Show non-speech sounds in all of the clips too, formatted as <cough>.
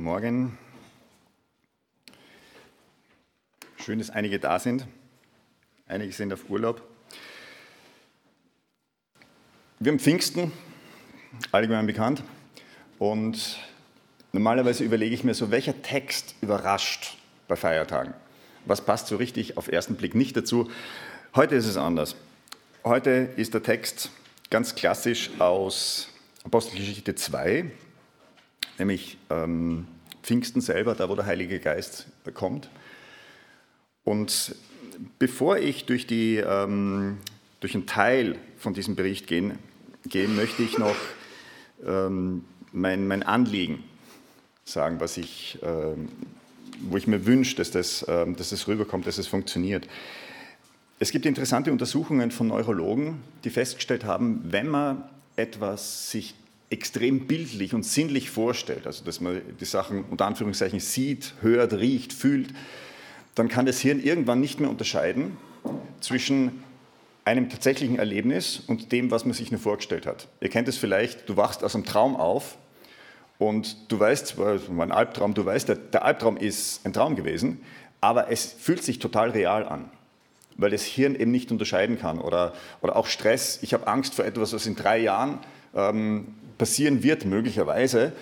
Morgen. Schön, dass einige da sind. Einige sind auf Urlaub. Wir haben Pfingsten, allgemein bekannt. Und normalerweise überlege ich mir so, welcher Text überrascht bei Feiertagen? Was passt so richtig auf ersten Blick nicht dazu? Heute ist es anders. Heute ist der Text ganz klassisch aus Apostelgeschichte 2, nämlich ähm, Pfingsten selber, da wo der Heilige Geist kommt. Und bevor ich durch, die, ähm, durch einen Teil von diesem Bericht gehen, gehen möchte ich noch ähm, mein, mein Anliegen sagen, was ich, ähm, wo ich mir wünsche, dass das, ähm, dass das rüberkommt, dass es funktioniert. Es gibt interessante Untersuchungen von Neurologen, die festgestellt haben, wenn man etwas sich extrem bildlich und sinnlich vorstellt, also dass man die Sachen unter Anführungszeichen sieht, hört, riecht, fühlt, dann kann das Hirn irgendwann nicht mehr unterscheiden zwischen einem tatsächlichen Erlebnis und dem, was man sich nur vorgestellt hat. Ihr kennt es vielleicht, du wachst aus einem Traum auf und du weißt, war ein Albtraum, du weißt, der Albtraum ist ein Traum gewesen, aber es fühlt sich total real an weil das Hirn eben nicht unterscheiden kann. Oder, oder auch Stress. Ich habe Angst vor etwas, was in drei Jahren ähm, passieren wird, möglicherweise.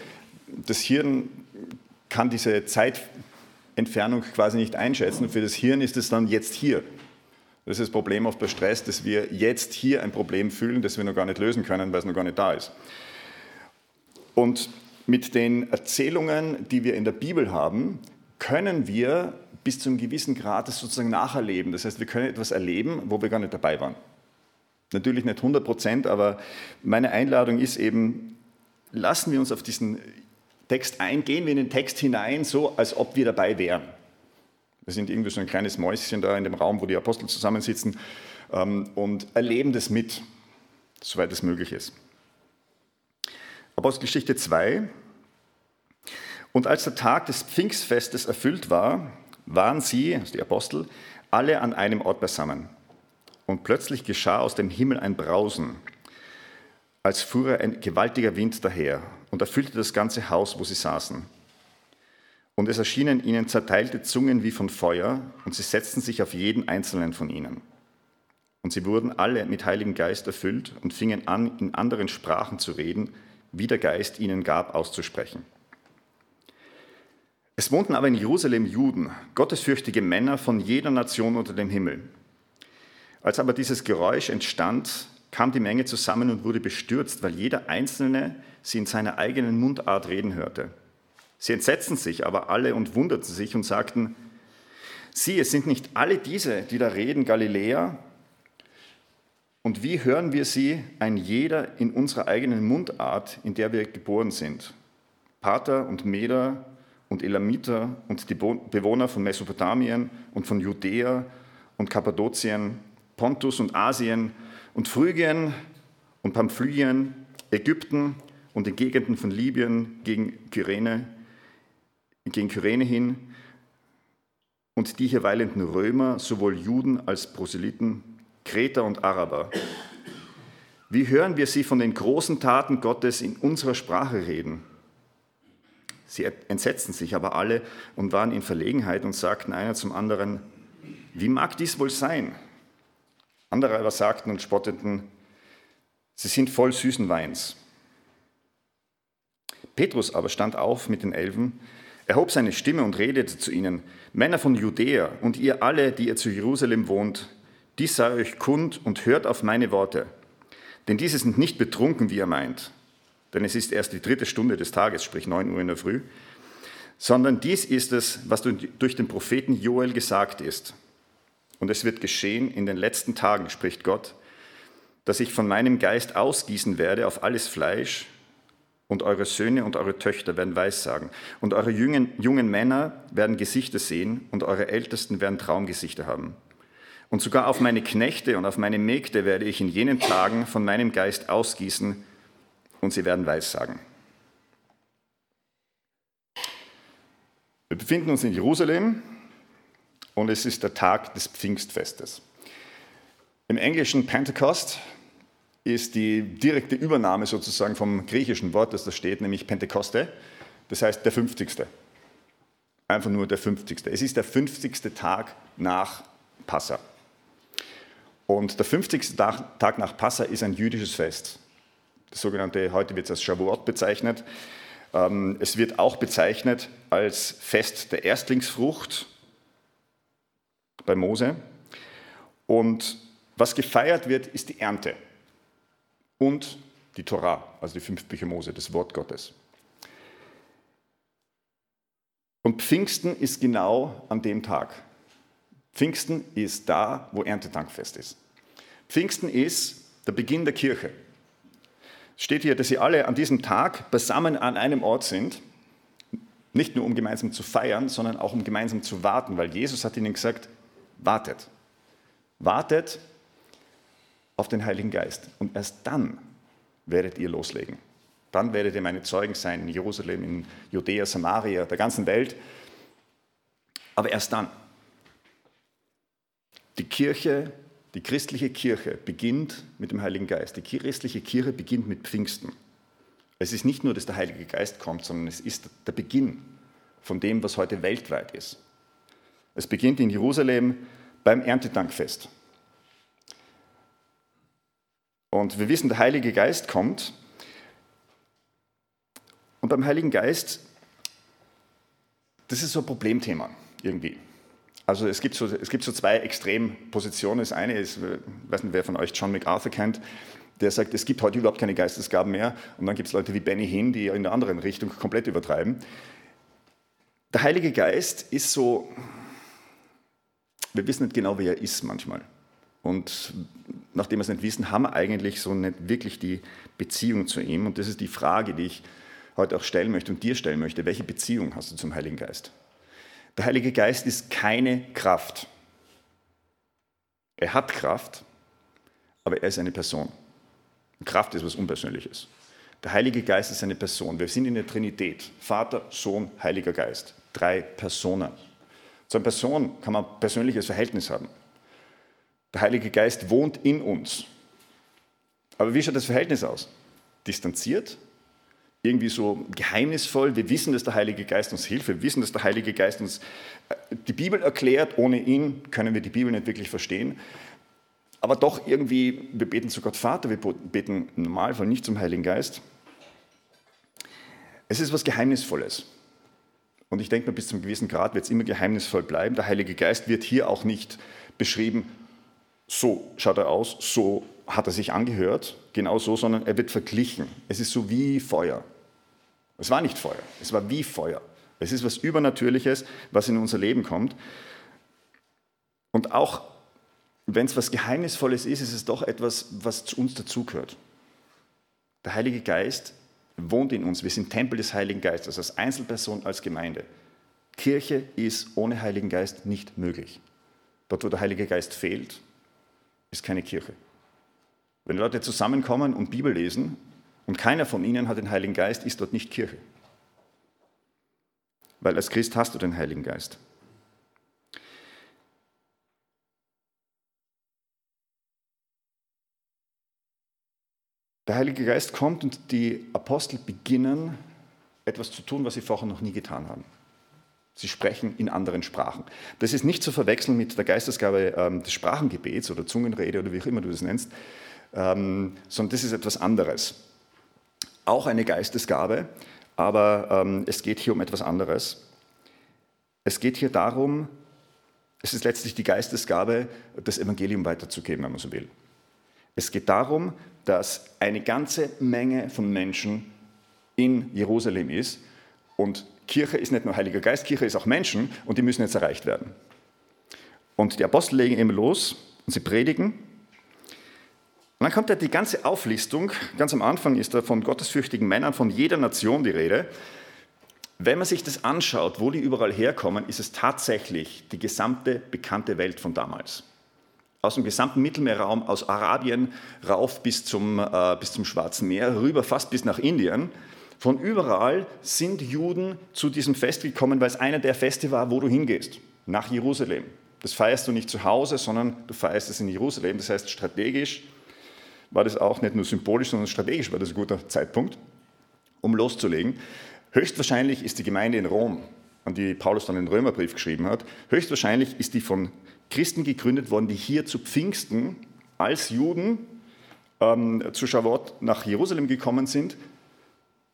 Das Hirn kann diese Zeitentfernung quasi nicht einschätzen. für das Hirn ist es dann jetzt hier. Das ist das Problem oft bei Stress, dass wir jetzt hier ein Problem fühlen, das wir noch gar nicht lösen können, weil es noch gar nicht da ist. Und mit den Erzählungen, die wir in der Bibel haben, können wir bis zu einem gewissen Grad das sozusagen nacherleben. Das heißt, wir können etwas erleben, wo wir gar nicht dabei waren. Natürlich nicht 100 Prozent, aber meine Einladung ist eben, lassen wir uns auf diesen Text eingehen, wir in den Text hinein, so als ob wir dabei wären. Wir sind irgendwie so ein kleines Mäuschen da in dem Raum, wo die Apostel zusammensitzen ähm, und erleben das mit, soweit es möglich ist. Apostelgeschichte 2. Und als der Tag des Pfingstfestes erfüllt war, waren sie, also die Apostel, alle an einem Ort beisammen. Und plötzlich geschah aus dem Himmel ein Brausen, als fuhre ein gewaltiger Wind daher und erfüllte das ganze Haus, wo sie saßen. Und es erschienen ihnen zerteilte Zungen wie von Feuer, und sie setzten sich auf jeden einzelnen von ihnen. Und sie wurden alle mit Heiligem Geist erfüllt und fingen an, in anderen Sprachen zu reden, wie der Geist ihnen gab, auszusprechen. Es wohnten aber in Jerusalem Juden, gottesfürchtige Männer von jeder Nation unter dem Himmel. Als aber dieses Geräusch entstand, kam die Menge zusammen und wurde bestürzt, weil jeder Einzelne sie in seiner eigenen Mundart reden hörte. Sie entsetzten sich aber alle und wunderten sich und sagten, sieh, es sind nicht alle diese, die da reden, Galiläer? Und wie hören wir sie, ein jeder in unserer eigenen Mundart, in der wir geboren sind? Pater und Meder und Elamiter und die Bewohner von Mesopotamien und von Judäa und Kappadokien Pontus und Asien und Phrygien und Pamphylien, Ägypten und den Gegenden von Libyen gegen Kyrene, gegen Kyrene hin und die hier weilenden Römer, sowohl Juden als Proselyten, Kreter und Araber. Wie hören wir sie von den großen Taten Gottes in unserer Sprache reden? Sie entsetzten sich aber alle und waren in Verlegenheit und sagten einer zum anderen, wie mag dies wohl sein? Andere aber sagten und spotteten, sie sind voll süßen Weins. Petrus aber stand auf mit den Elfen, erhob seine Stimme und redete zu ihnen, Männer von Judäa und ihr alle, die ihr zu Jerusalem wohnt, dies sei euch kund und hört auf meine Worte. Denn diese sind nicht betrunken, wie ihr meint, denn es ist erst die dritte Stunde des Tages, sprich 9 Uhr in der Früh, sondern dies ist es, was durch den Propheten Joel gesagt ist. Und es wird geschehen in den letzten Tagen, spricht Gott, dass ich von meinem Geist ausgießen werde auf alles Fleisch, und eure Söhne und eure Töchter werden Weissagen, und eure jungen, jungen Männer werden Gesichter sehen, und eure Ältesten werden Traumgesichter haben. Und sogar auf meine Knechte und auf meine Mägde werde ich in jenen Tagen von meinem Geist ausgießen, und sie werden Weissagen. Wir befinden uns in Jerusalem, und es ist der Tag des Pfingstfestes. Im Englischen Pentecost ist die direkte Übernahme sozusagen vom griechischen Wort, das da steht, nämlich Pentekoste. Das heißt der 50. Einfach nur der 50. Es ist der 50. Tag nach Passa. Und der 50. Tag nach Passa ist ein jüdisches Fest. Das sogenannte, heute wird es als Shavuot bezeichnet. Ähm, es wird auch bezeichnet als Fest der Erstlingsfrucht bei Mose. Und was gefeiert wird, ist die Ernte und die Torah, also die fünf Bücher Mose, das Wort Gottes. Und Pfingsten ist genau an dem Tag. Pfingsten ist da, wo Erntedankfest ist. Pfingsten ist der Beginn der Kirche. Es steht hier, dass sie alle an diesem Tag beisammen an einem Ort sind, nicht nur um gemeinsam zu feiern, sondern auch um gemeinsam zu warten, weil Jesus hat ihnen gesagt, wartet. Wartet auf den Heiligen Geist und erst dann werdet ihr loslegen. Dann werdet ihr meine Zeugen sein in Jerusalem, in Judäa, Samaria, der ganzen Welt. Aber erst dann. Die Kirche, die christliche Kirche beginnt mit dem Heiligen Geist. Die christliche Kirche beginnt mit Pfingsten. Es ist nicht nur, dass der Heilige Geist kommt, sondern es ist der Beginn von dem, was heute weltweit ist. Es beginnt in Jerusalem beim Erntedankfest. Und wir wissen, der Heilige Geist kommt. Und beim Heiligen Geist, das ist so ein Problemthema irgendwie. Also es gibt so, es gibt so zwei Extrempositionen. Das eine ist, ich weiß nicht, wer von euch John MacArthur kennt, der sagt, es gibt heute überhaupt keine Geistesgaben mehr. Und dann gibt es Leute wie Benny Hinn, die in der anderen Richtung komplett übertreiben. Der Heilige Geist ist so, wir wissen nicht genau, wer er ist manchmal. Und nachdem wir es nicht wissen, haben wir eigentlich so nicht wirklich die Beziehung zu ihm. Und das ist die Frage, die ich heute auch stellen möchte und dir stellen möchte. Welche Beziehung hast du zum Heiligen Geist? Der Heilige Geist ist keine Kraft. Er hat Kraft, aber er ist eine Person. Kraft ist was Unpersönliches. Der Heilige Geist ist eine Person. Wir sind in der Trinität. Vater, Sohn, Heiliger Geist. Drei Personen. Zu einer Person kann man ein persönliches Verhältnis haben. Der Heilige Geist wohnt in uns. Aber wie schaut das Verhältnis aus? Distanziert? Irgendwie so geheimnisvoll? Wir wissen, dass der Heilige Geist uns hilft. Wir wissen, dass der Heilige Geist uns äh, die Bibel erklärt. Ohne ihn können wir die Bibel nicht wirklich verstehen. Aber doch irgendwie, wir beten zu Gott Vater, wir beten im Normalfall nicht zum Heiligen Geist. Es ist was Geheimnisvolles. Und ich denke mal, bis zum gewissen Grad wird es immer geheimnisvoll bleiben. Der Heilige Geist wird hier auch nicht beschrieben, so schaut er aus, so hat er sich angehört, genau so, sondern er wird verglichen. Es ist so wie Feuer. Es war nicht Feuer, es war wie Feuer. Es ist was Übernatürliches, was in unser Leben kommt. Und auch wenn es was Geheimnisvolles ist, ist es doch etwas, was zu uns dazugehört. Der Heilige Geist wohnt in uns. Wir sind Tempel des Heiligen Geistes, als Einzelperson, als Gemeinde. Kirche ist ohne Heiligen Geist nicht möglich. Dort, wo der Heilige Geist fehlt, ist keine Kirche. Wenn Leute zusammenkommen und Bibel lesen und keiner von ihnen hat den Heiligen Geist, ist dort nicht Kirche. Weil als Christ hast du den Heiligen Geist. Der Heilige Geist kommt und die Apostel beginnen etwas zu tun, was sie vorher noch nie getan haben. Sie sprechen in anderen Sprachen. Das ist nicht zu verwechseln mit der Geistesgabe ähm, des Sprachengebets oder Zungenrede oder wie auch immer du das nennst, ähm, sondern das ist etwas anderes. Auch eine Geistesgabe, aber ähm, es geht hier um etwas anderes. Es geht hier darum, es ist letztlich die Geistesgabe, das Evangelium weiterzugeben, wenn man so will. Es geht darum, dass eine ganze Menge von Menschen in Jerusalem ist und Kirche ist nicht nur Heiliger Geist, Kirche ist auch Menschen und die müssen jetzt erreicht werden. Und die Apostel legen eben los und sie predigen. Und dann kommt ja die ganze Auflistung. Ganz am Anfang ist da von gottesfürchtigen Männern von jeder Nation die Rede. Wenn man sich das anschaut, wo die überall herkommen, ist es tatsächlich die gesamte bekannte Welt von damals. Aus dem gesamten Mittelmeerraum, aus Arabien rauf bis zum, äh, bis zum Schwarzen Meer, rüber fast bis nach Indien. Von überall sind Juden zu diesem Fest gekommen, weil es einer der Feste war, wo du hingehst, nach Jerusalem. Das feierst du nicht zu Hause, sondern du feierst es in Jerusalem. Das heißt, strategisch war das auch nicht nur symbolisch, sondern strategisch war das ein guter Zeitpunkt, um loszulegen. Höchstwahrscheinlich ist die Gemeinde in Rom, an die Paulus dann den Römerbrief geschrieben hat, höchstwahrscheinlich ist die von Christen gegründet worden, die hier zu Pfingsten als Juden ähm, zu Schawot nach Jerusalem gekommen sind,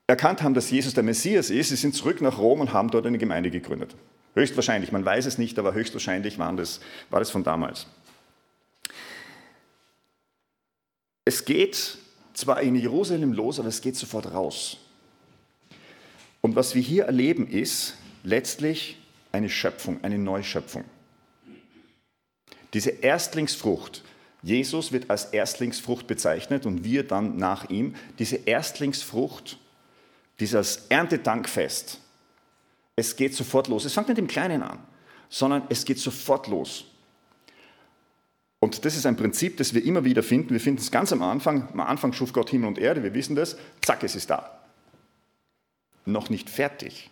erkannt haben, dass Jesus der Messias ist. Sie sind zurück nach Rom und haben dort eine Gemeinde gegründet. Höchstwahrscheinlich, man weiß es nicht, aber höchstwahrscheinlich waren das, war das von damals. Es geht zwar in Jerusalem los, aber es geht sofort raus. Und was wir hier erleben, ist letztlich eine Schöpfung, eine Neuschöpfung. Diese Erstlingsfrucht, Jesus wird als Erstlingsfrucht bezeichnet und wir dann nach ihm, diese Erstlingsfrucht, dieses Erntedankfest, es geht sofort los. Es fängt nicht im Kleinen an, sondern es geht sofort los. Und das ist ein Prinzip, das wir immer wieder finden. Wir finden es ganz am Anfang. Am Anfang schuf Gott Himmel und Erde, wir wissen das. Zack, es ist da. Noch nicht fertig,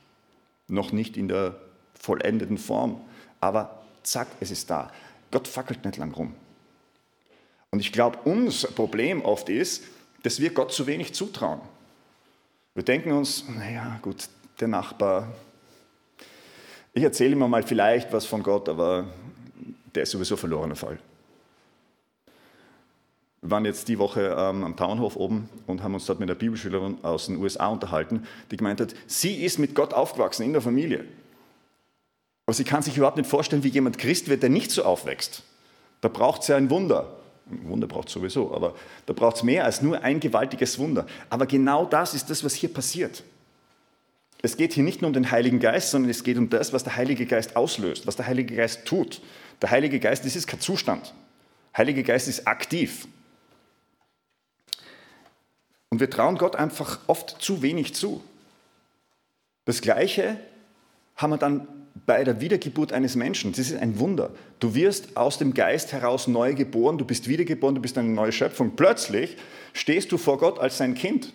noch nicht in der vollendeten Form, aber zack, es ist da. Gott fackelt nicht lang rum. Und ich glaube, unser Problem oft ist, dass wir Gott zu wenig zutrauen. Wir denken uns, naja, gut, der Nachbar, ich erzähle ihm mal vielleicht was von Gott, aber der ist sowieso verlorener Fall. Wir waren jetzt die Woche ähm, am Townhof oben und haben uns dort mit einer Bibelschülerin aus den USA unterhalten, die gemeint hat, sie ist mit Gott aufgewachsen in der Familie. Aber sie kann sich überhaupt nicht vorstellen, wie jemand Christ wird, der nicht so aufwächst. Da braucht es ja ein Wunder. Ein Wunder braucht es sowieso, aber da braucht es mehr als nur ein gewaltiges Wunder. Aber genau das ist das, was hier passiert. Es geht hier nicht nur um den Heiligen Geist, sondern es geht um das, was der Heilige Geist auslöst, was der Heilige Geist tut. Der Heilige Geist, das ist kein Zustand. Der Heilige Geist ist aktiv. Und wir trauen Gott einfach oft zu wenig zu. Das Gleiche haben wir dann bei der Wiedergeburt eines Menschen. Das ist ein Wunder. Du wirst aus dem Geist heraus neu geboren, du bist wiedergeboren, du bist eine neue Schöpfung. Plötzlich stehst du vor Gott als sein Kind.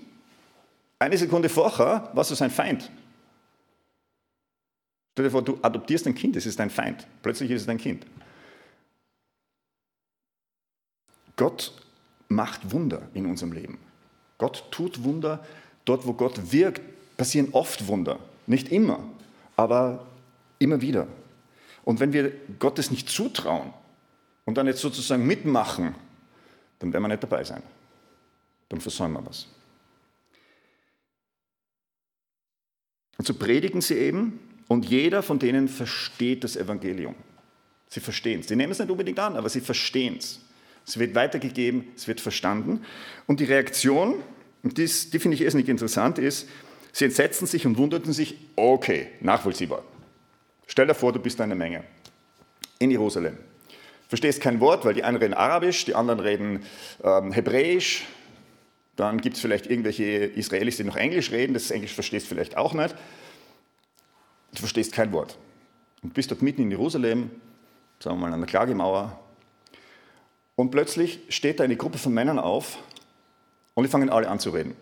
Eine Sekunde vorher warst du sein Feind. Stell dir vor, du adoptierst ein Kind, es ist dein Feind. Plötzlich ist es dein Kind. Gott macht Wunder in unserem Leben. Gott tut Wunder. Dort, wo Gott wirkt, passieren oft Wunder. Nicht immer, aber immer wieder. Und wenn wir Gottes nicht zutrauen und dann jetzt sozusagen mitmachen, dann werden wir nicht dabei sein. Dann versäumen wir was. Und so predigen sie eben und jeder von denen versteht das Evangelium. Sie verstehen es. Sie nehmen es nicht unbedingt an, aber sie verstehen es. Es wird weitergegeben, es wird verstanden. Und die Reaktion, und dies, die finde ich irrsinnig interessant, ist, sie entsetzten sich und wunderten sich, okay, nachvollziehbar. Stell dir vor, du bist eine Menge in Jerusalem. Verstehst kein Wort, weil die einen reden Arabisch, die anderen reden ähm, Hebräisch. Dann gibt es vielleicht irgendwelche Israelis, die noch Englisch reden. Das Englisch verstehst du vielleicht auch nicht. Du verstehst kein Wort. Und bist dort mitten in Jerusalem, sagen wir mal an der Klagemauer, und plötzlich steht da eine Gruppe von Männern auf und die fangen alle an zu reden.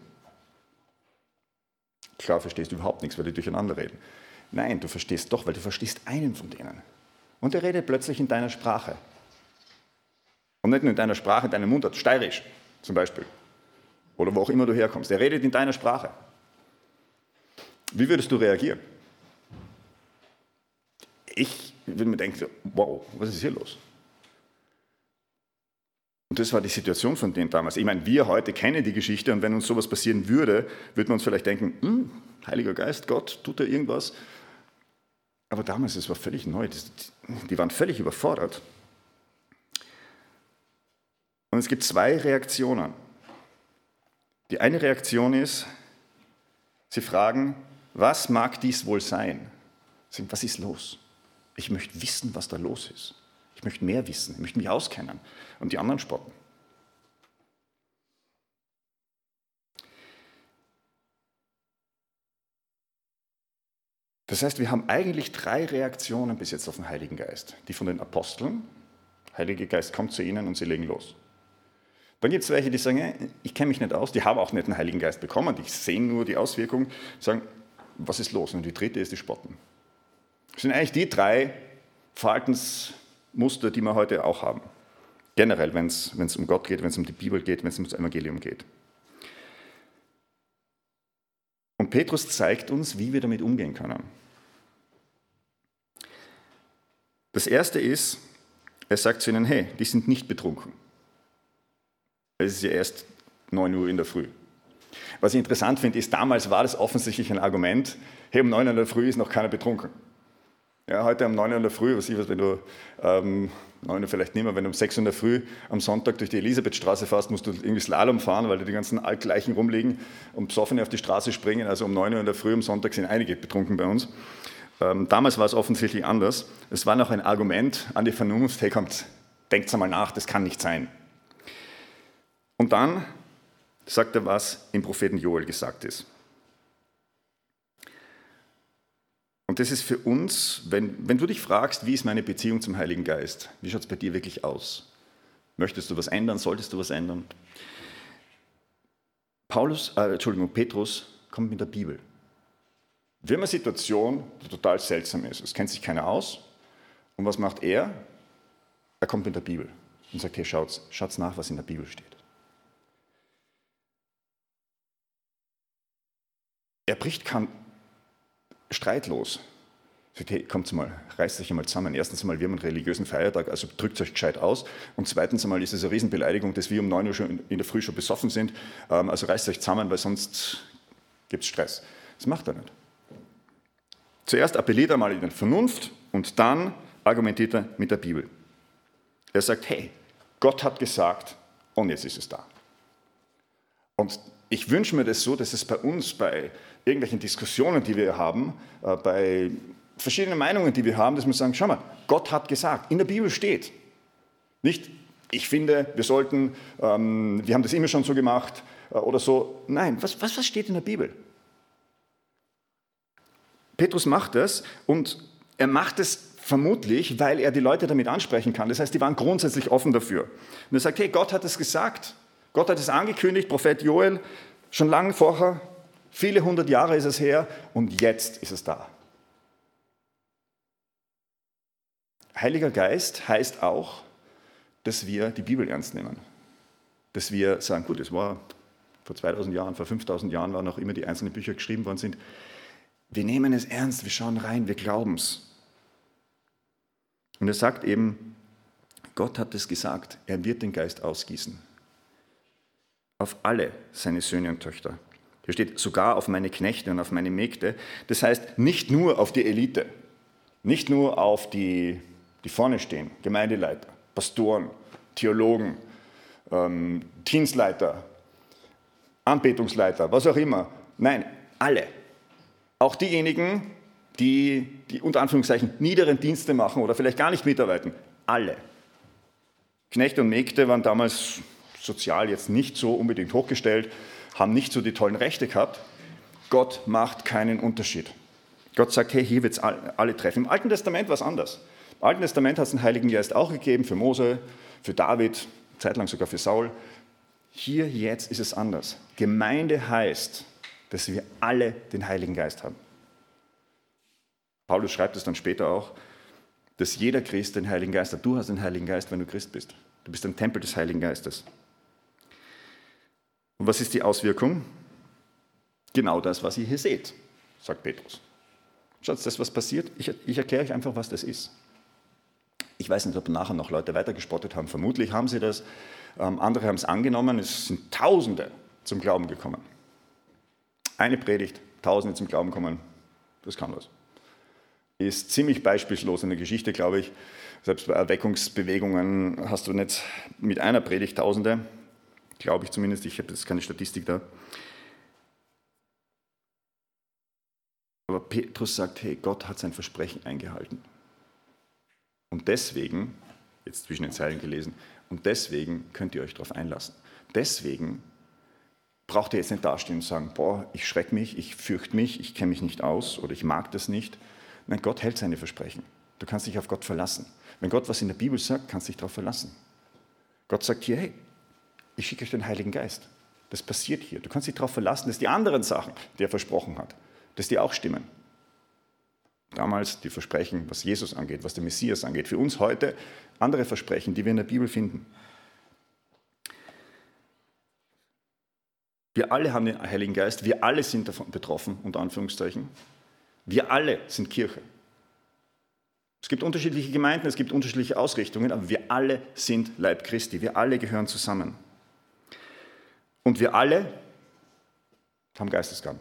Klar verstehst du überhaupt nichts, weil die durcheinander reden. Nein, du verstehst doch, weil du verstehst einen von denen. Und der redet plötzlich in deiner Sprache. Und nicht nur in deiner Sprache, in deinem Mundart, steirisch zum Beispiel. Oder wo auch immer du herkommst. Er redet in deiner Sprache. Wie würdest du reagieren? Ich würde mir denken, wow, was ist hier los? Und das war die Situation von denen damals. Ich meine, wir heute kennen die Geschichte und wenn uns sowas passieren würde, würde man uns vielleicht denken, hm, Heiliger Geist, Gott, tut er irgendwas? Aber damals, es war völlig neu. Die waren völlig überfordert. Und es gibt zwei Reaktionen. Die eine Reaktion ist, sie fragen, was mag dies wohl sein? Sie sagen, was ist los? Ich möchte wissen, was da los ist. Ich möchte mehr wissen, ich möchte mich auskennen. Und die anderen spotten. Das heißt, wir haben eigentlich drei Reaktionen bis jetzt auf den Heiligen Geist. Die von den Aposteln, der Heilige Geist kommt zu ihnen und sie legen los. Dann gibt es welche, die sagen, ich kenne mich nicht aus, die haben auch nicht den Heiligen Geist bekommen, die sehen nur die Auswirkungen, sagen, was ist los? Und die dritte ist die Spotten. Das sind eigentlich die drei Verhaltensmuster, die wir heute auch haben. Generell, wenn es um Gott geht, wenn es um die Bibel geht, wenn es um das Evangelium geht. Und Petrus zeigt uns, wie wir damit umgehen können. Das erste ist, er sagt zu ihnen, hey, die sind nicht betrunken. Es ist ja erst 9 Uhr in der Früh. Was ich interessant finde, ist, damals war das offensichtlich ein Argument, hey, um 9 Uhr in der Früh ist noch keiner betrunken. Ja, heute um 9 Uhr in der Früh, was ich weiß, wenn du, ähm, 9 Uhr vielleicht nicht mehr, wenn du um 6 Uhr in der Früh am Sonntag durch die Elisabethstraße fährst, musst du irgendwie Slalom fahren, weil da die ganzen Altgleichen rumliegen und besoffen auf die Straße springen. Also um 9 Uhr in der Früh am Sonntag sind einige betrunken bei uns. Ähm, damals war es offensichtlich anders. Es war noch ein Argument an die Vernunft, hey kommt, denkt einmal nach, das kann nicht sein. Und dann sagt er, was im Propheten Joel gesagt ist. Und das ist für uns, wenn, wenn du dich fragst, wie ist meine Beziehung zum Heiligen Geist, wie schaut es bei dir wirklich aus? Möchtest du was ändern? Solltest du was ändern? Paulus, äh, Entschuldigung, Petrus kommt mit der Bibel. Wir haben eine Situation, die total seltsam ist. Es kennt sich keiner aus. Und was macht er? Er kommt mit der Bibel und sagt, hey, schaut, schaut nach, was in der Bibel steht. Er bricht keinen Streit los. Er sagt, hey, kommt mal, reißt euch einmal zusammen. Erstens einmal, wir haben einen religiösen Feiertag, also drückt euch gescheit aus. Und zweitens einmal ist es eine Riesenbeleidigung, dass wir um 9 Uhr schon in der Früh schon besoffen sind. Ähm, also reißt euch zusammen, weil sonst gibt es Stress. Das macht er nicht. Zuerst appelliert er mal in die Vernunft und dann argumentiert er mit der Bibel. Er sagt, hey, Gott hat gesagt und jetzt ist es da. Und ich wünsche mir das so, dass es bei uns, bei irgendwelchen Diskussionen, die wir haben, äh, bei verschiedenen Meinungen, die wir haben, dass wir sagen, schau mal, Gott hat gesagt, in der Bibel steht. Nicht, ich finde, wir sollten, ähm, wir haben das immer schon so gemacht äh, oder so. Nein, was, was, was steht in der Bibel? Petrus macht das und er macht es vermutlich, weil er die Leute damit ansprechen kann. Das heißt, die waren grundsätzlich offen dafür. Und er sagt, hey, Gott hat es gesagt. Gott hat es angekündigt, Prophet Joel, schon lange vorher, viele hundert Jahre ist es her und jetzt ist es da. Heiliger Geist heißt auch, dass wir die Bibel ernst nehmen. Dass wir sagen, gut, es war vor 2000 Jahren, vor 5000 Jahren, waren auch immer die einzelnen Bücher geschrieben worden sind. Wir nehmen es ernst, wir schauen rein, wir glauben es. Und er sagt eben, Gott hat es gesagt, er wird den Geist ausgießen auf alle seine Söhne und Töchter. Hier steht sogar auf meine Knechte und auf meine Mägde. Das heißt nicht nur auf die Elite, nicht nur auf die, die vorne stehen, Gemeindeleiter, Pastoren, Theologen, ähm, Dienstleiter, Anbetungsleiter, was auch immer. Nein, alle. Auch diejenigen, die, die unter Anführungszeichen niederen Dienste machen oder vielleicht gar nicht mitarbeiten. Alle. Knechte und Mägde waren damals sozial jetzt nicht so unbedingt hochgestellt, haben nicht so die tollen Rechte gehabt. Gott macht keinen Unterschied. Gott sagt, hey, hier wird es alle treffen. Im Alten Testament war es anders. Im Alten Testament hat es den Heiligen Geist auch gegeben für Mose, für David, zeitlang sogar für Saul. Hier jetzt ist es anders. Gemeinde heißt, dass wir alle den Heiligen Geist haben. Paulus schreibt es dann später auch, dass jeder Christ den Heiligen Geist hat. Du hast den Heiligen Geist, wenn du Christ bist. Du bist ein Tempel des Heiligen Geistes. Und was ist die Auswirkung? Genau das, was ihr hier seht, sagt Petrus. Schaut, das, was passiert? Ich, ich erkläre euch einfach, was das ist. Ich weiß nicht, ob nachher noch Leute weitergespottet haben. Vermutlich haben sie das. Ähm, andere haben es angenommen. Es sind Tausende zum Glauben gekommen. Eine Predigt, Tausende zum Glauben kommen. Das kann was. Ist ziemlich beispielslos in der Geschichte, glaube ich. Selbst bei Erweckungsbewegungen hast du nicht mit einer Predigt Tausende. Glaube ich zumindest, ich habe jetzt keine Statistik da. Aber Petrus sagt, hey, Gott hat sein Versprechen eingehalten. Und deswegen, jetzt zwischen den Zeilen gelesen, und deswegen könnt ihr euch darauf einlassen. Deswegen braucht ihr jetzt nicht dastehen und sagen, boah, ich schrecke mich, ich fürchte mich, ich kenne mich nicht aus oder ich mag das nicht. Nein, Gott hält seine Versprechen. Du kannst dich auf Gott verlassen. Wenn Gott was in der Bibel sagt, kannst du dich darauf verlassen. Gott sagt hier, hey, ich schicke euch den Heiligen Geist. Das passiert hier. Du kannst dich darauf verlassen, dass die anderen Sachen, die er versprochen hat, dass die auch stimmen. Damals die Versprechen, was Jesus angeht, was der Messias angeht. Für uns heute andere Versprechen, die wir in der Bibel finden. Wir alle haben den Heiligen Geist, wir alle sind davon betroffen, unter Anführungszeichen. Wir alle sind Kirche. Es gibt unterschiedliche Gemeinden, es gibt unterschiedliche Ausrichtungen, aber wir alle sind Leib Christi, wir alle gehören zusammen. Und wir alle haben Geistesgaben.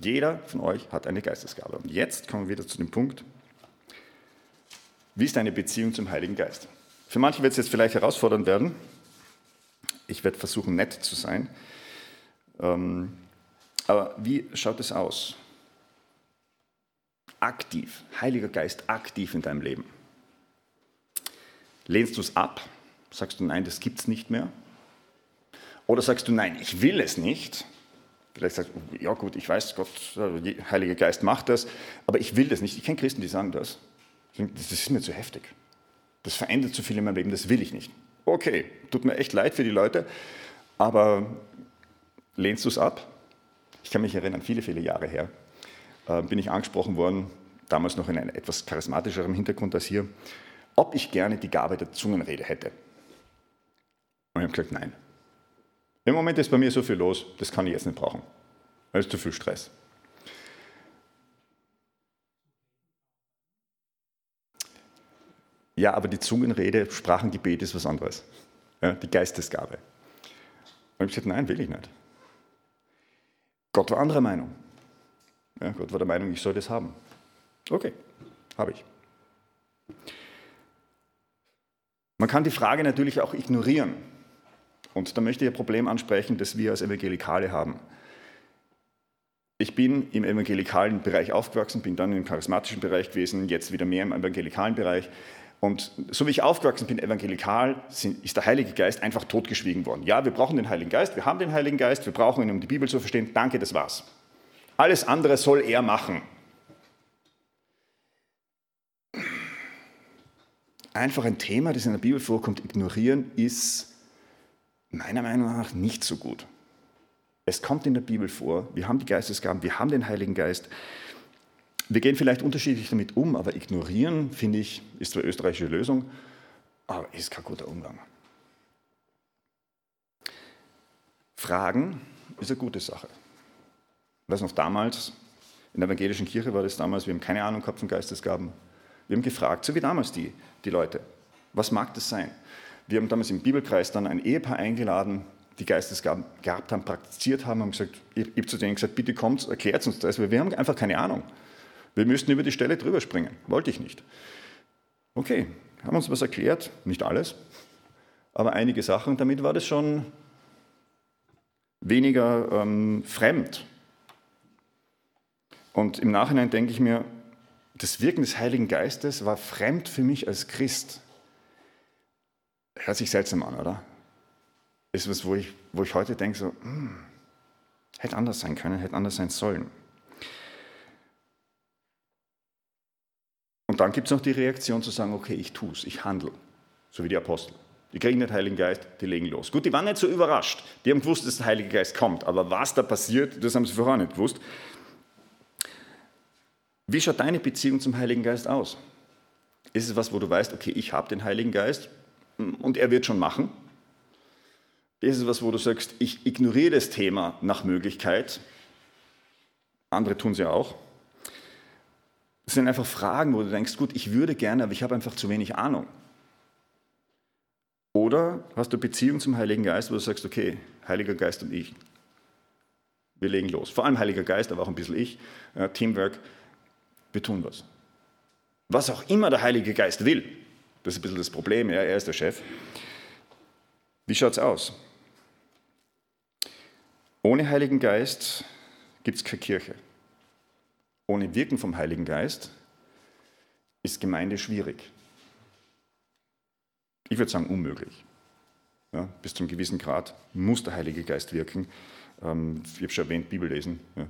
Jeder von euch hat eine Geistesgabe. Und jetzt kommen wir wieder zu dem Punkt, wie ist deine Beziehung zum Heiligen Geist? Für manche wird es jetzt vielleicht herausfordernd werden. Ich werde versuchen, nett zu sein. Ähm, aber wie schaut es aus? Aktiv, Heiliger Geist aktiv in deinem Leben. Lehnst du es ab? Sagst du, nein, das gibt es nicht mehr? Oder sagst du, nein, ich will es nicht? Vielleicht sagst du, ja gut, ich weiß, Gott, der Heilige Geist macht das, aber ich will das nicht. Ich kenne Christen, die sagen das. Das ist mir zu heftig. Das verändert zu viel in meinem Leben, das will ich nicht. Okay, tut mir echt leid für die Leute, aber lehnst du es ab? Ich kann mich erinnern, viele, viele Jahre her äh, bin ich angesprochen worden, damals noch in einem etwas charismatischeren Hintergrund als hier, ob ich gerne die Gabe der Zungenrede hätte. Und ich habe gesagt, nein. Im Moment ist bei mir so viel los, das kann ich jetzt nicht brauchen. Das ist zu viel Stress. Ja, aber die Zungenrede, Sprachengebet ist was anderes. Ja, die Geistesgabe. Und ich habe gesagt, nein, will ich nicht. Gott war anderer Meinung. Ja, Gott war der Meinung, ich soll das haben. Okay, habe ich. Man kann die Frage natürlich auch ignorieren. Und da möchte ich ein Problem ansprechen, das wir als Evangelikale haben. Ich bin im evangelikalen Bereich aufgewachsen, bin dann im charismatischen Bereich gewesen, jetzt wieder mehr im evangelikalen Bereich. Und so wie ich aufgewachsen bin, evangelikal, ist der Heilige Geist einfach totgeschwiegen worden. Ja, wir brauchen den Heiligen Geist, wir haben den Heiligen Geist, wir brauchen ihn, um die Bibel zu verstehen. Danke, das war's. Alles andere soll er machen. Einfach ein Thema, das in der Bibel vorkommt, ignorieren, ist meiner Meinung nach nicht so gut. Es kommt in der Bibel vor, wir haben die Geistesgaben, wir haben den Heiligen Geist. Wir gehen vielleicht unterschiedlich damit um, aber ignorieren, finde ich, ist zwar österreichische Lösung, aber ist kein guter Umgang. Fragen ist eine gute Sache. Ich weiß noch damals, in der evangelischen Kirche war das damals, wir haben keine Ahnung gehabt von Geistesgaben. Wir haben gefragt, so wie damals die, die Leute, was mag das sein? Wir haben damals im Bibelkreis dann ein Ehepaar eingeladen, die Geistesgaben gehabt haben, praktiziert haben, haben gesagt, ich habe zu denen gesagt, bitte kommt, erklärt uns das, weil wir haben einfach keine Ahnung. Wir müssten über die Stelle drüber springen. Wollte ich nicht. Okay, haben uns was erklärt, nicht alles, aber einige Sachen. Damit war das schon weniger ähm, fremd. Und im Nachhinein denke ich mir, das Wirken des Heiligen Geistes war fremd für mich als Christ. Hört sich seltsam an, oder? Ist was, wo ich, wo ich heute denke, so, hm, hätte anders sein können, hätte anders sein sollen. Und dann gibt es noch die Reaktion zu sagen, okay, ich tue es, ich handle, so wie die Apostel. Die kriegen den Heiligen Geist, die legen los. Gut, die waren nicht so überrascht. Die haben gewusst, dass der Heilige Geist kommt. Aber was da passiert, das haben sie vorher nicht gewusst. Wie schaut deine Beziehung zum Heiligen Geist aus? Ist es was, wo du weißt, okay, ich habe den Heiligen Geist und er wird schon machen? Ist es was, wo du sagst, ich ignoriere das Thema nach Möglichkeit? Andere tun es ja auch. Das sind einfach Fragen, wo du denkst, gut, ich würde gerne, aber ich habe einfach zu wenig Ahnung. Oder hast du Beziehung zum Heiligen Geist, wo du sagst, okay, Heiliger Geist und ich, wir legen los. Vor allem Heiliger Geist, aber auch ein bisschen ich, ja, Teamwork, wir tun was. Was auch immer der Heilige Geist will, das ist ein bisschen das Problem, ja, er ist der Chef. Wie schaut es aus? Ohne Heiligen Geist gibt es keine Kirche. Ohne Wirken vom Heiligen Geist ist Gemeinde schwierig. Ich würde sagen unmöglich. Ja, bis zu einem gewissen Grad muss der Heilige Geist wirken. Ähm, ich habe schon erwähnt, Bibel lesen. Ja.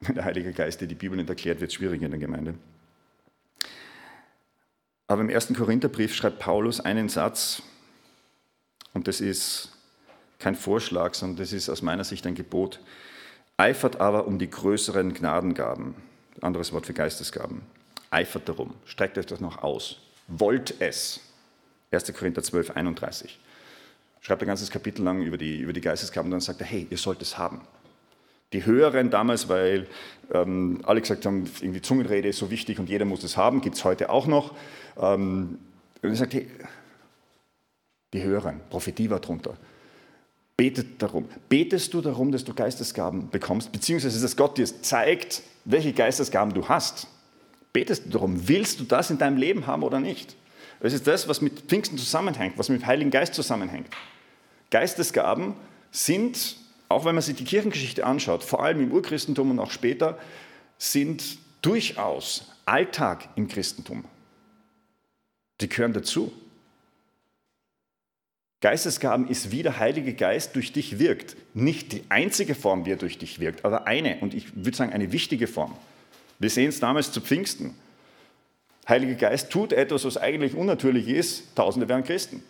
Wenn <laughs> der Heilige Geist dir die Bibel nicht erklärt, wird es schwierig in der Gemeinde. Aber im ersten Korintherbrief schreibt Paulus einen Satz, und das ist kein Vorschlag, sondern das ist aus meiner Sicht ein Gebot. Eifert aber um die größeren Gnadengaben, anderes Wort für Geistesgaben. Eifert darum, streckt euch das noch aus, wollt es. 1. Korinther 12, 31. Schreibt ein ganzes Kapitel lang über die, über die Geistesgaben und dann sagt er, hey, ihr sollt es haben. Die Höheren damals, weil ähm, alle gesagt haben, irgendwie Zungenrede ist so wichtig und jeder muss es haben, gibt es heute auch noch. Ähm, und er sagt, hey, die Höheren, Prophetie war drunter. Betet darum. Betest du darum, dass du Geistesgaben bekommst, beziehungsweise dass Gott dir zeigt, welche Geistesgaben du hast? Betest du darum? Willst du das in deinem Leben haben oder nicht? Das ist das, was mit Pfingsten zusammenhängt, was mit dem Heiligen Geist zusammenhängt. Geistesgaben sind, auch wenn man sich die Kirchengeschichte anschaut, vor allem im Urchristentum und auch später, sind durchaus Alltag im Christentum. Die gehören dazu. Geistesgaben ist, wie der Heilige Geist durch dich wirkt. Nicht die einzige Form, wie er durch dich wirkt, aber eine, und ich würde sagen eine wichtige Form. Wir sehen es damals zu Pfingsten. Heilige Geist tut etwas, was eigentlich unnatürlich ist. Tausende werden Christen.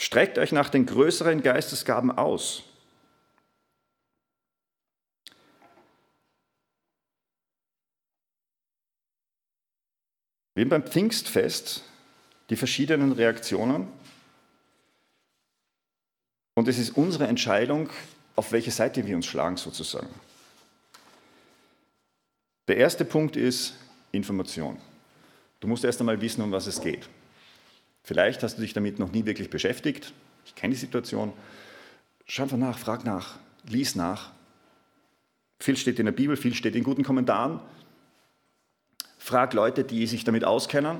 Streckt euch nach den größeren Geistesgaben aus. Wir haben beim Pfingstfest die verschiedenen Reaktionen und es ist unsere Entscheidung, auf welche Seite wir uns schlagen sozusagen. Der erste Punkt ist Information. Du musst erst einmal wissen, um was es geht. Vielleicht hast du dich damit noch nie wirklich beschäftigt. Ich kenne die Situation. Schau einfach nach, frag nach, lies nach. Viel steht in der Bibel, viel steht in guten Kommentaren. Frag Leute, die sich damit auskennen.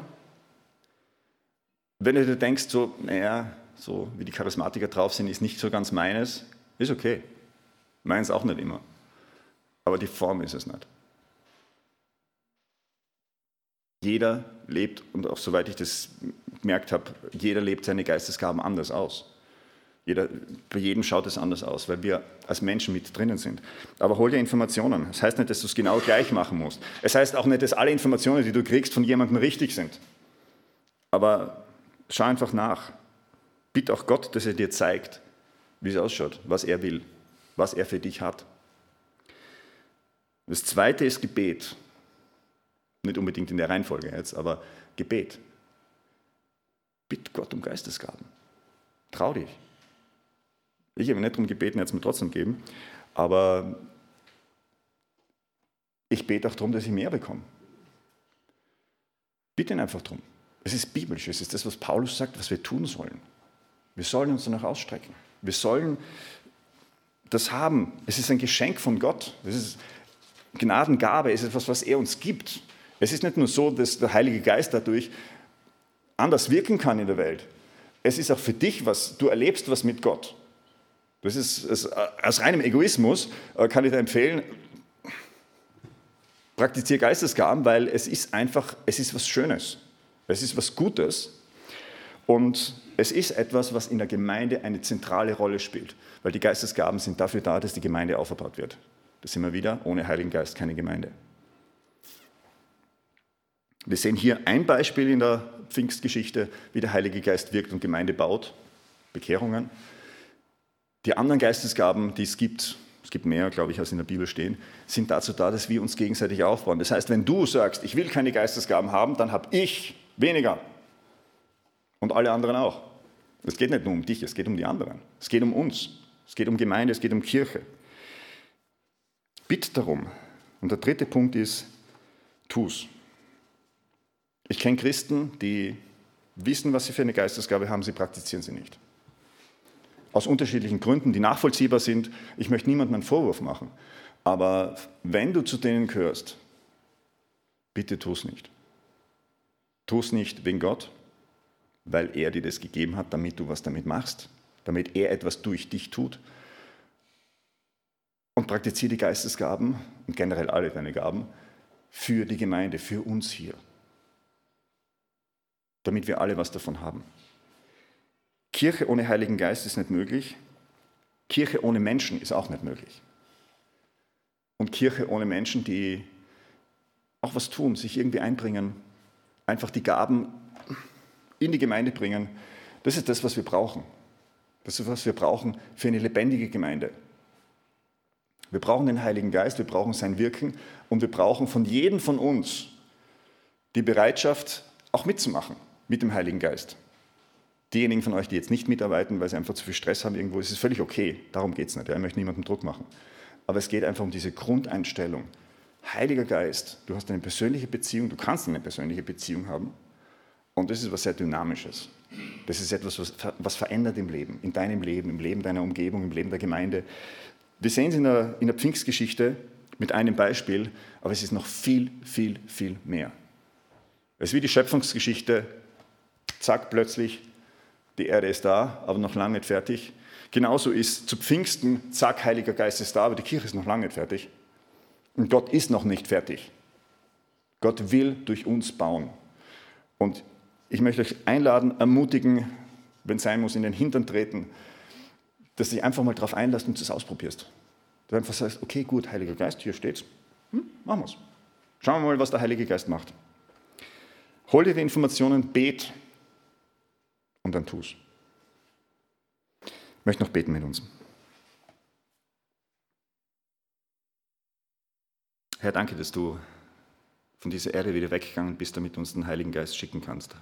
Wenn du dir denkst, so, naja, so wie die Charismatiker drauf sind, ist nicht so ganz meines, ist okay. Meins auch nicht immer. Aber die Form ist es nicht. Jeder lebt, und auch soweit ich das gemerkt habe, jeder lebt seine Geistesgaben anders aus. Jeder, bei jedem schaut es anders aus, weil wir als Menschen mit drinnen sind. Aber hol dir Informationen. Das heißt nicht, dass du es genau gleich machen musst. Es heißt auch nicht, dass alle Informationen, die du kriegst, von jemandem richtig sind. Aber schau einfach nach. Bitte auch Gott, dass er dir zeigt, wie es ausschaut, was er will, was er für dich hat. Das zweite ist Gebet. Nicht unbedingt in der Reihenfolge jetzt, aber Gebet. Bitt Gott um Geistesgaben. Trau dich. Ich habe nicht darum gebeten, es mir trotzdem geben, aber ich bete auch darum, dass ich mehr bekomme. Bitte ihn einfach darum. Es ist biblisch, es ist das, was Paulus sagt, was wir tun sollen. Wir sollen uns danach ausstrecken. Wir sollen das haben. Es ist ein Geschenk von Gott. Es ist Gnadengabe, es ist etwas, was er uns gibt. Es ist nicht nur so, dass der Heilige Geist dadurch anders wirken kann in der Welt. Es ist auch für dich was, du erlebst was mit Gott. Das ist, es, aus reinem Egoismus äh, kann ich dir empfehlen, praktiziere Geistesgaben, weil es ist einfach, es ist was Schönes. Es ist was Gutes. Und es ist etwas, was in der Gemeinde eine zentrale Rolle spielt. Weil die Geistesgaben sind dafür da, dass die Gemeinde aufgebaut wird. Das sind wir wieder, ohne Heiligen Geist keine Gemeinde. Wir sehen hier ein Beispiel in der Pfingstgeschichte, wie der Heilige Geist wirkt und Gemeinde baut, Bekehrungen. Die anderen Geistesgaben, die es gibt, es gibt mehr, glaube ich, als in der Bibel stehen, sind dazu da, dass wir uns gegenseitig aufbauen. Das heißt, wenn du sagst, ich will keine Geistesgaben haben, dann habe ich weniger. Und alle anderen auch. Es geht nicht nur um dich, es geht um die anderen. Es geht um uns. Es geht um Gemeinde, es geht um Kirche. Bitt darum. Und der dritte Punkt ist, tu's. Ich kenne Christen, die wissen, was sie für eine Geistesgabe haben, sie praktizieren sie nicht. Aus unterschiedlichen Gründen, die nachvollziehbar sind. Ich möchte niemandem einen Vorwurf machen. Aber wenn du zu denen gehörst, bitte tu es nicht. Tu es nicht wegen Gott, weil er dir das gegeben hat, damit du was damit machst, damit er etwas durch dich tut. Und praktiziere die Geistesgaben und generell alle deine Gaben für die Gemeinde, für uns hier damit wir alle was davon haben. Kirche ohne Heiligen Geist ist nicht möglich. Kirche ohne Menschen ist auch nicht möglich. Und Kirche ohne Menschen, die auch was tun, sich irgendwie einbringen, einfach die Gaben in die Gemeinde bringen, das ist das, was wir brauchen. Das ist, was wir brauchen für eine lebendige Gemeinde. Wir brauchen den Heiligen Geist, wir brauchen sein Wirken und wir brauchen von jedem von uns die Bereitschaft, auch mitzumachen mit dem Heiligen Geist. Diejenigen von euch, die jetzt nicht mitarbeiten, weil sie einfach zu viel Stress haben irgendwo, ist es völlig okay. Darum geht es nicht. Ja. Ich möchte niemandem Druck machen. Aber es geht einfach um diese Grundeinstellung. Heiliger Geist, du hast eine persönliche Beziehung, du kannst eine persönliche Beziehung haben. Und das ist etwas sehr Dynamisches. Das ist etwas, was, was verändert im Leben, in deinem Leben, im Leben deiner Umgebung, im Leben der Gemeinde. Wir sehen es in der, in der Pfingstgeschichte mit einem Beispiel, aber es ist noch viel, viel, viel mehr. Es ist wie die Schöpfungsgeschichte, zack, plötzlich, die Erde ist da, aber noch lange nicht fertig. Genauso ist zu Pfingsten, zack, Heiliger Geist ist da, aber die Kirche ist noch lange nicht fertig. Und Gott ist noch nicht fertig. Gott will durch uns bauen. Und ich möchte euch einladen, ermutigen, wenn es sein muss, in den Hintern treten, dass du dich einfach mal darauf einlässt und es ausprobierst. Du einfach sagst, okay, gut, Heiliger Geist, hier steht's. Hm, machen wir's. Schauen wir mal, was der Heilige Geist macht. Hol dir die Informationen, bet und dann tu's. Ich möchte noch beten mit uns. Herr, danke, dass du von dieser Erde wieder weggegangen bist, damit du uns den Heiligen Geist schicken kannst.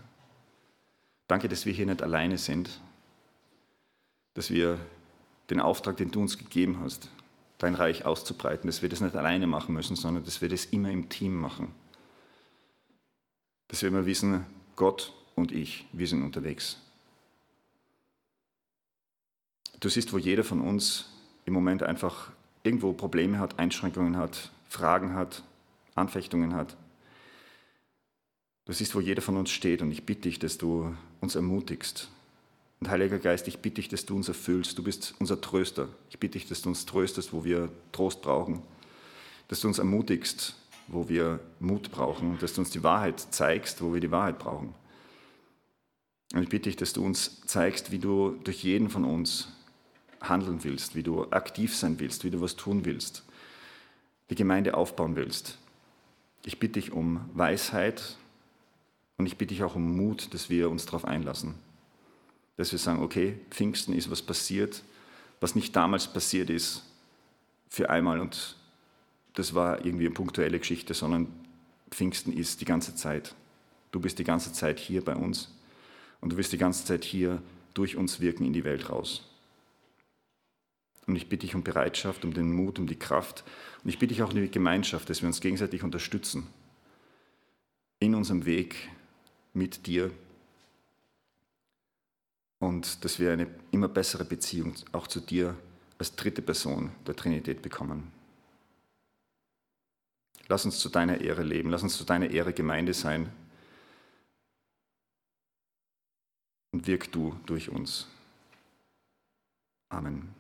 Danke, dass wir hier nicht alleine sind, dass wir den Auftrag, den du uns gegeben hast, dein Reich auszubreiten, dass wir das nicht alleine machen müssen, sondern dass wir das immer im Team machen. Dass wir immer wissen, Gott und ich, wir sind unterwegs. Du siehst, wo jeder von uns im Moment einfach irgendwo Probleme hat, Einschränkungen hat, Fragen hat, Anfechtungen hat. Du siehst, wo jeder von uns steht und ich bitte dich, dass du uns ermutigst. Und Heiliger Geist, ich bitte dich, dass du uns erfüllst. Du bist unser Tröster. Ich bitte dich, dass du uns tröstest, wo wir Trost brauchen. Dass du uns ermutigst, wo wir Mut brauchen. Dass du uns die Wahrheit zeigst, wo wir die Wahrheit brauchen. Und ich bitte dich, dass du uns zeigst, wie du durch jeden von uns handeln willst, wie du aktiv sein willst, wie du was tun willst die Gemeinde aufbauen willst. Ich bitte dich um Weisheit und ich bitte dich auch um Mut, dass wir uns darauf einlassen. Dass wir sagen, okay, Pfingsten ist was passiert, was nicht damals passiert ist für einmal und das war irgendwie eine punktuelle Geschichte, sondern Pfingsten ist die ganze Zeit. Du bist die ganze Zeit hier bei uns und du wirst die ganze Zeit hier durch uns wirken in die Welt raus. Und ich bitte dich um Bereitschaft, um den Mut, um die Kraft. Und ich bitte dich auch um die Gemeinschaft, dass wir uns gegenseitig unterstützen in unserem Weg mit dir und dass wir eine immer bessere Beziehung auch zu dir als dritte Person der Trinität bekommen. Lass uns zu deiner Ehre leben, lass uns zu deiner Ehre Gemeinde sein und wirk du durch uns. Amen.